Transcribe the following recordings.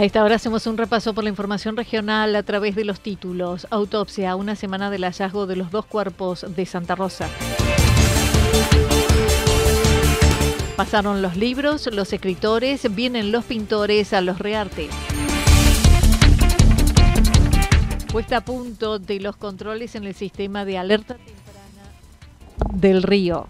A esta hora hacemos un repaso por la información regional a través de los títulos. Autopsia, una semana del hallazgo de los dos cuerpos de Santa Rosa. Pasaron los libros, los escritores, vienen los pintores a los reartes. Puesta a punto de los controles en el sistema de alerta temprana del río.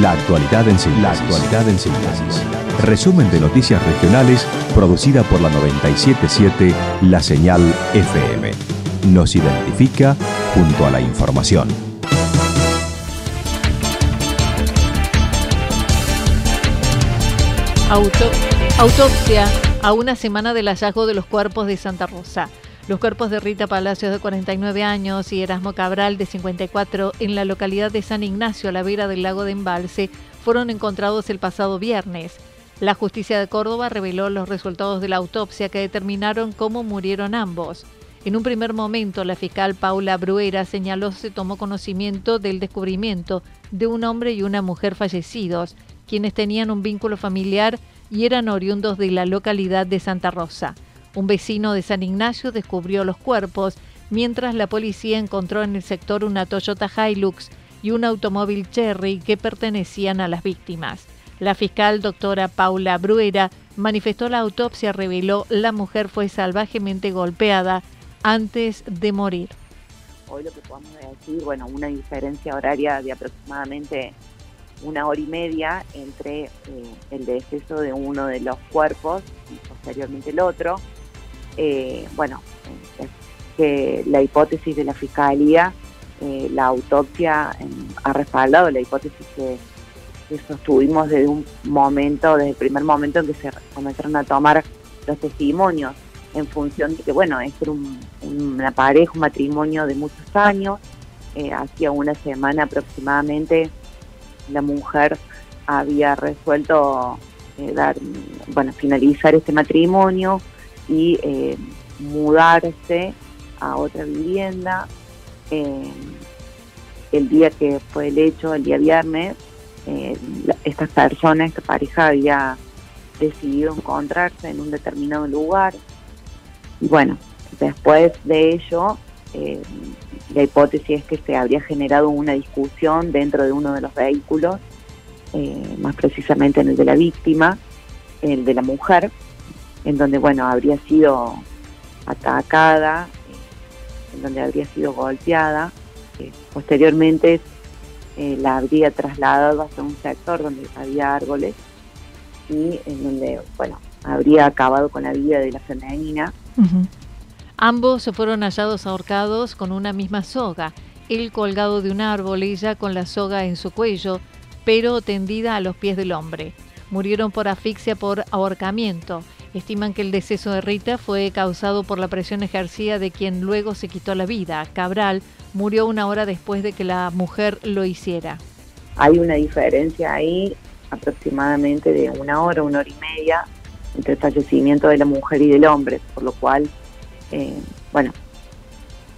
La actualidad en síntesis. Resumen de noticias regionales producida por la 977 La Señal FM. Nos identifica junto a la información. autopsia a una semana del hallazgo de los cuerpos de Santa Rosa. Los cuerpos de Rita Palacios de 49 años y Erasmo Cabral de 54 en la localidad de San Ignacio, a la vera del lago de Embalse, fueron encontrados el pasado viernes. La justicia de Córdoba reveló los resultados de la autopsia que determinaron cómo murieron ambos. En un primer momento, la fiscal Paula Bruera señaló se tomó conocimiento del descubrimiento de un hombre y una mujer fallecidos, quienes tenían un vínculo familiar y eran oriundos de la localidad de Santa Rosa. Un vecino de San Ignacio descubrió los cuerpos, mientras la policía encontró en el sector una Toyota Hilux y un automóvil Cherry que pertenecían a las víctimas. La fiscal doctora Paula Bruera manifestó la autopsia reveló la mujer fue salvajemente golpeada antes de morir. Hoy lo que podemos decir, bueno, una diferencia horaria de aproximadamente una hora y media entre eh, el deceso de uno de los cuerpos y posteriormente el otro. Eh, bueno, que la hipótesis de la Fiscalía, eh, la autopsia ha respaldado la hipótesis que, sostuvimos desde un momento, desde el primer momento en que se comenzaron a tomar los testimonios, en función de que, bueno, es un, una pareja, un matrimonio de muchos años, eh, hacía una semana aproximadamente la mujer había resuelto dar, bueno, finalizar este matrimonio, y eh, mudarse a otra vivienda. Eh, el día que fue el hecho, el día viernes, eh, estas personas, esta pareja había decidido encontrarse en un determinado lugar. Y bueno, después de ello, la hipótesis es que se habría generado una discusión dentro de uno de los vehículos, más precisamente en el de la víctima, el de la mujer, en donde, bueno, habría sido atacada, en donde habría sido golpeada. posteriormente eh, la habría trasladado hasta un sector donde había árboles y en donde, bueno, habría acabado con la vida de la femenina. Ambos se fueron hallados ahorcados con una misma soga, él colgado de un árbol, ella con la soga en su cuello, pero tendida a los pies del hombre. Murieron por asfixia por ahorcamiento. Estiman que el deceso de Rita fue causado por la presión ejercida de quien luego se quitó la vida. Cabral murió una hora después de que la mujer lo hiciera. Hay una diferencia ahí aproximadamente de una hora, una hora y media entre el fallecimiento de la mujer y del hombre, por lo cual, eh, bueno,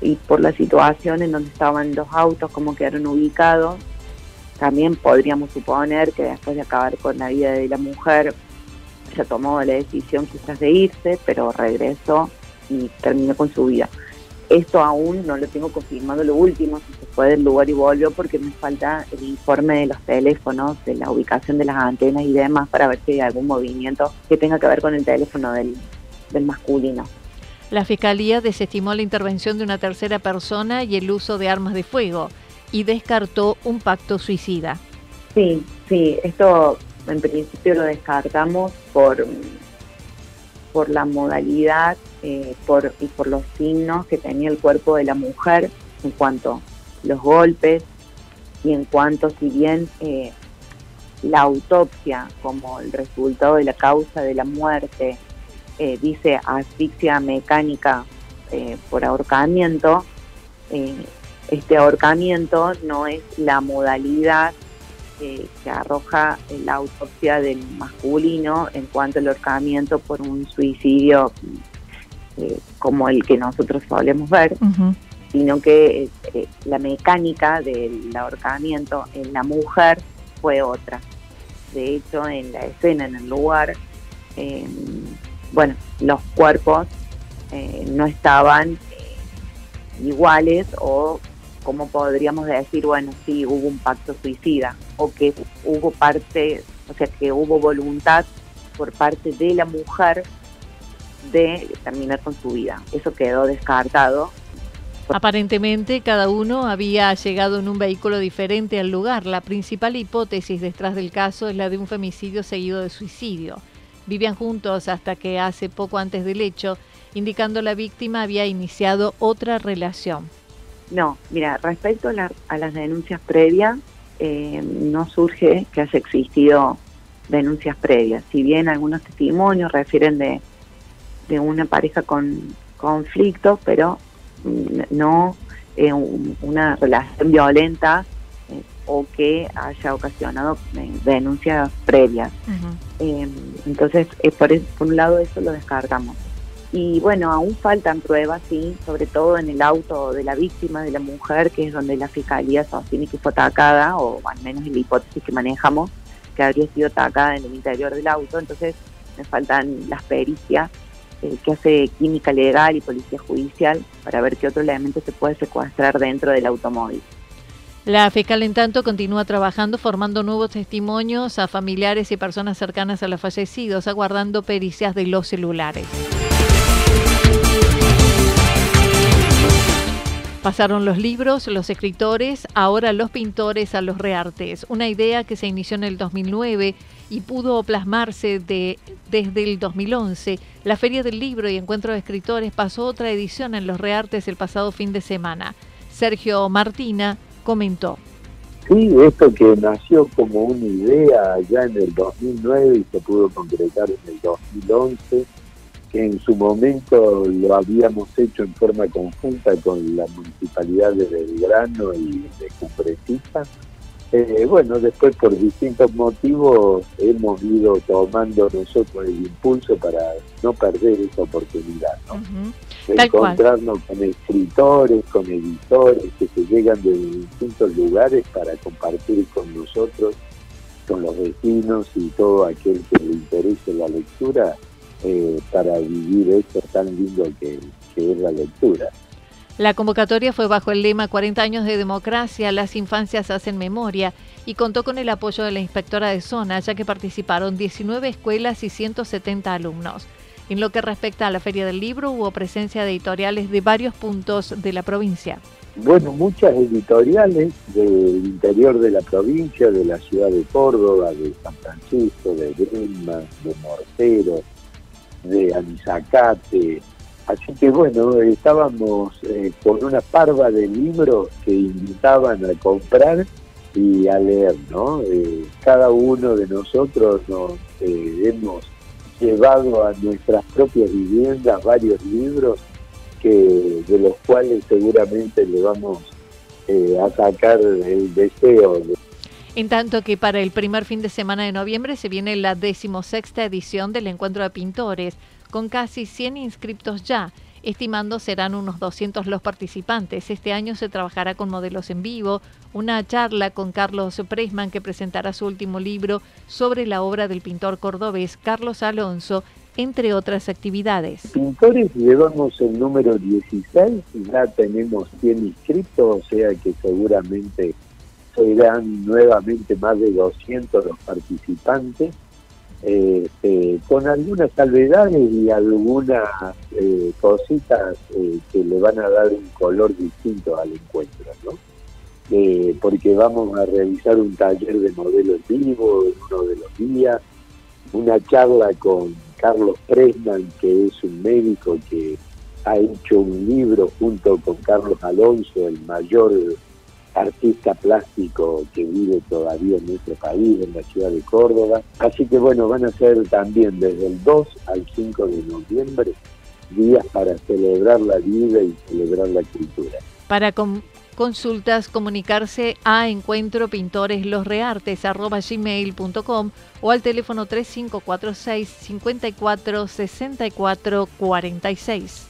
y por la situación en donde estaban los autos, como quedaron ubicados, también podríamos suponer que después de acabar con la vida de la mujer, ya tomó la decisión quizás de irse, pero regresó y terminó con su vida. Esto aún no lo tengo confirmado lo último, si se fue del lugar y volvió, porque me falta el informe de los teléfonos, de la ubicación de las antenas y demás, para ver si hay algún movimiento que tenga que ver con el teléfono del, del masculino. La Fiscalía desestimó la intervención de una tercera persona y el uso de armas de fuego y descartó un pacto suicida. Sí, sí, esto en principio lo descartamos por, por la modalidad eh, y por los signos que tenía el cuerpo de la mujer en cuanto a los golpes y en cuanto, si bien eh, la autopsia como el resultado de la causa de la muerte eh, dice asfixia mecánica por ahorcamiento, este ahorcamiento no es la modalidad que arroja la autopsia del masculino en cuanto al ahorcamiento por un suicidio eh, como el que nosotros solemos ver, sino que eh, la mecánica del ahorcamiento en la mujer fue otra. De hecho, en la escena, en el lugar, em, bueno, los cuerpos eh, no estaban iguales o como podríamos decir, bueno, sí, hubo un pacto suicida o que hubo parte, o sea, que hubo voluntad por parte de la mujer de terminar con su vida. Eso quedó descartado. Aparentemente cada uno había llegado en un vehículo diferente al lugar. La principal hipótesis detrás del caso es la de un femicidio seguido de suicidio. Vivían juntos hasta que hace poco antes del hecho, indicando la víctima había iniciado otra relación. No, mira, respecto a, las denuncias previas, eh, no surge que haya existido denuncias previas. Si bien algunos testimonios refieren de, de una pareja con conflicto, pero mm, no eh, una relación violenta eh, o que haya ocasionado denuncias previas. entonces, por, por un lado eso lo descartamos. Y bueno, aún faltan pruebas, sí, sobre todo en el auto de la víctima, de la mujer, que es donde la fiscalía sostiene que fue atacada, o al menos en la hipótesis que manejamos, que habría sido atacada en el interior del auto. Entonces, me faltan las pericias eh, que hace química legal y policía judicial para ver qué otro elemento se puede secuestrar dentro del automóvil. La fiscal, en tanto, continúa trabajando, formando nuevos testimonios a familiares y personas cercanas a los fallecidos, aguardando pericias de los celulares. Pasaron los libros, los escritores, ahora los pintores a los reartes, una idea que se inició en el 2009 y pudo plasmarse de, desde el 2011. La Feria del Libro y Encuentro de Escritores pasó otra edición en los reartes el pasado fin de semana. Sergio Martina comentó. Sí, esto que nació como una idea ya en el 2009 y se pudo concretar en el 2011 que en su momento lo habíamos hecho en forma conjunta con la municipalidad de Belgrano y de Cumbrecita. Eh, bueno, después por distintos motivos hemos ido tomando nosotros el impulso para no perder esa oportunidad, encontrarnos con escritores, con editores que se llegan de distintos lugares para compartir con nosotros, con los vecinos y todo aquel que le interese la lectura, eh, para vivir esto tan lindo que, es la lectura. La convocatoria fue bajo el lema 40 años de democracia, las infancias hacen memoria y contó con el apoyo de la inspectora de zona, ya que participaron 19 escuelas y 170 alumnos. En lo que respecta a la Feria del Libro, hubo presencia de editoriales de varios puntos de la provincia. Bueno, muchas editoriales del interior de la provincia, de la ciudad de Córdoba, de San Francisco, de Grima, de Mortero, de Anizacate. Así que bueno, estábamos eh, con una parva de libros que invitaban a comprar y a leer, ¿no? Eh, cada uno de nosotros nos eh, hemos llevado a nuestras propias viviendas varios libros que de los cuales seguramente le vamos a sacar el deseo de en tanto que para el primer fin de semana de noviembre se viene la decimosexta edición del Encuentro de Pintores, con casi 100 inscriptos ya. estimando serán unos 200 los participantes. Este año se trabajará con modelos en vivo, una charla con Carlos Presman que presentará su último libro sobre la obra del pintor cordobés Carlos Alonso, entre otras actividades. Pintores llevamos el número 16, ya tenemos 100 inscritos, o sea que seguramente serán nuevamente más de 200 los participantes este, con algunas salvedades y algunas eh, cositas eh, que le van a dar un color distinto al encuentro, ¿no? Eh, porque vamos a realizar un taller de modelo en vivo en uno de los días, una charla con Carlos Presman, que es un médico que ha hecho un libro junto con Carlos Alonso, el mayor artista plástico que vive todavía en nuestro país, en la ciudad de Córdoba. Así que bueno, van a ser también desde el 2 al 5 de noviembre días para celebrar la vida y celebrar la cultura. Para consultas, comunicarse a encuentro pintores los reartes o al teléfono 3546 54 64 46.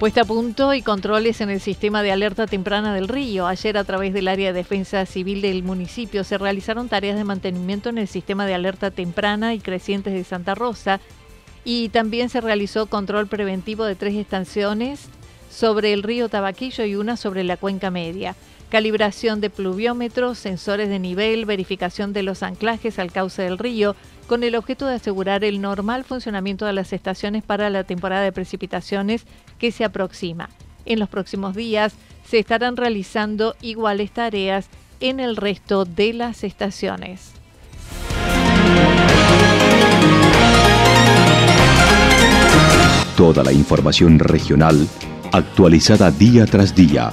Puesta a punto y controles en el sistema de alerta temprana del río. Ayer a través del área de defensa civil del municipio se realizaron tareas de mantenimiento en el sistema de alerta temprana y crecientes de Santa Rosa y también se realizó control preventivo de tres estaciones sobre el río Tabaquillo y una sobre la cuenca media calibración de pluviómetros, sensores de nivel, verificación de los anclajes al cauce del río, con el objeto de asegurar el normal funcionamiento de las estaciones para la temporada de precipitaciones que se aproxima. En los próximos días se estarán realizando iguales tareas en el resto de las estaciones. Toda la información regional actualizada día tras día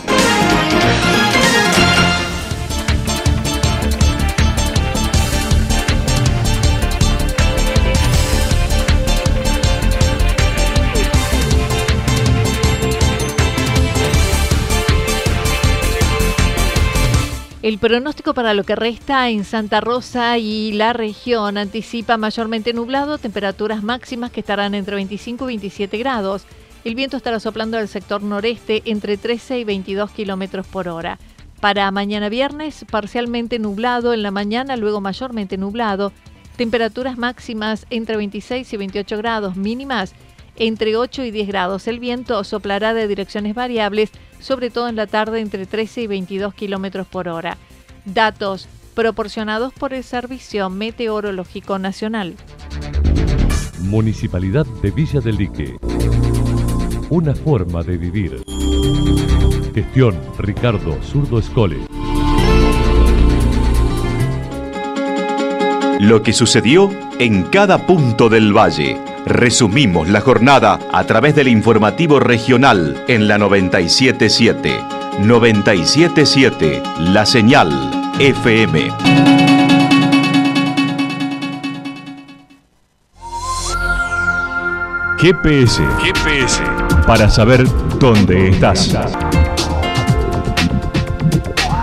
El pronóstico para lo que resta en Santa Rosa y la región anticipa mayormente nublado, temperaturas máximas que estarán entre 25 y 27 grados. El viento estará soplando al sector noreste entre 13 y 22 kilómetros por hora. Para mañana viernes, parcialmente nublado en la mañana, luego mayormente nublado. Temperaturas máximas entre 26 y 28 grados, mínimas entre 8 y 10 grados. El viento soplará de direcciones variables, sobre todo en la tarde entre 13 y 22 kilómetros por hora. Datos proporcionados por el Servicio Meteorológico Nacional. Municipalidad de Villa del Lique. Una forma de vivir. Gestión Ricardo Zurdo Escole. Lo que sucedió en cada punto del valle. Resumimos la jornada a través del informativo regional en la 977. 977 La Señal FM. GPS. GPS. Para saber dónde estás.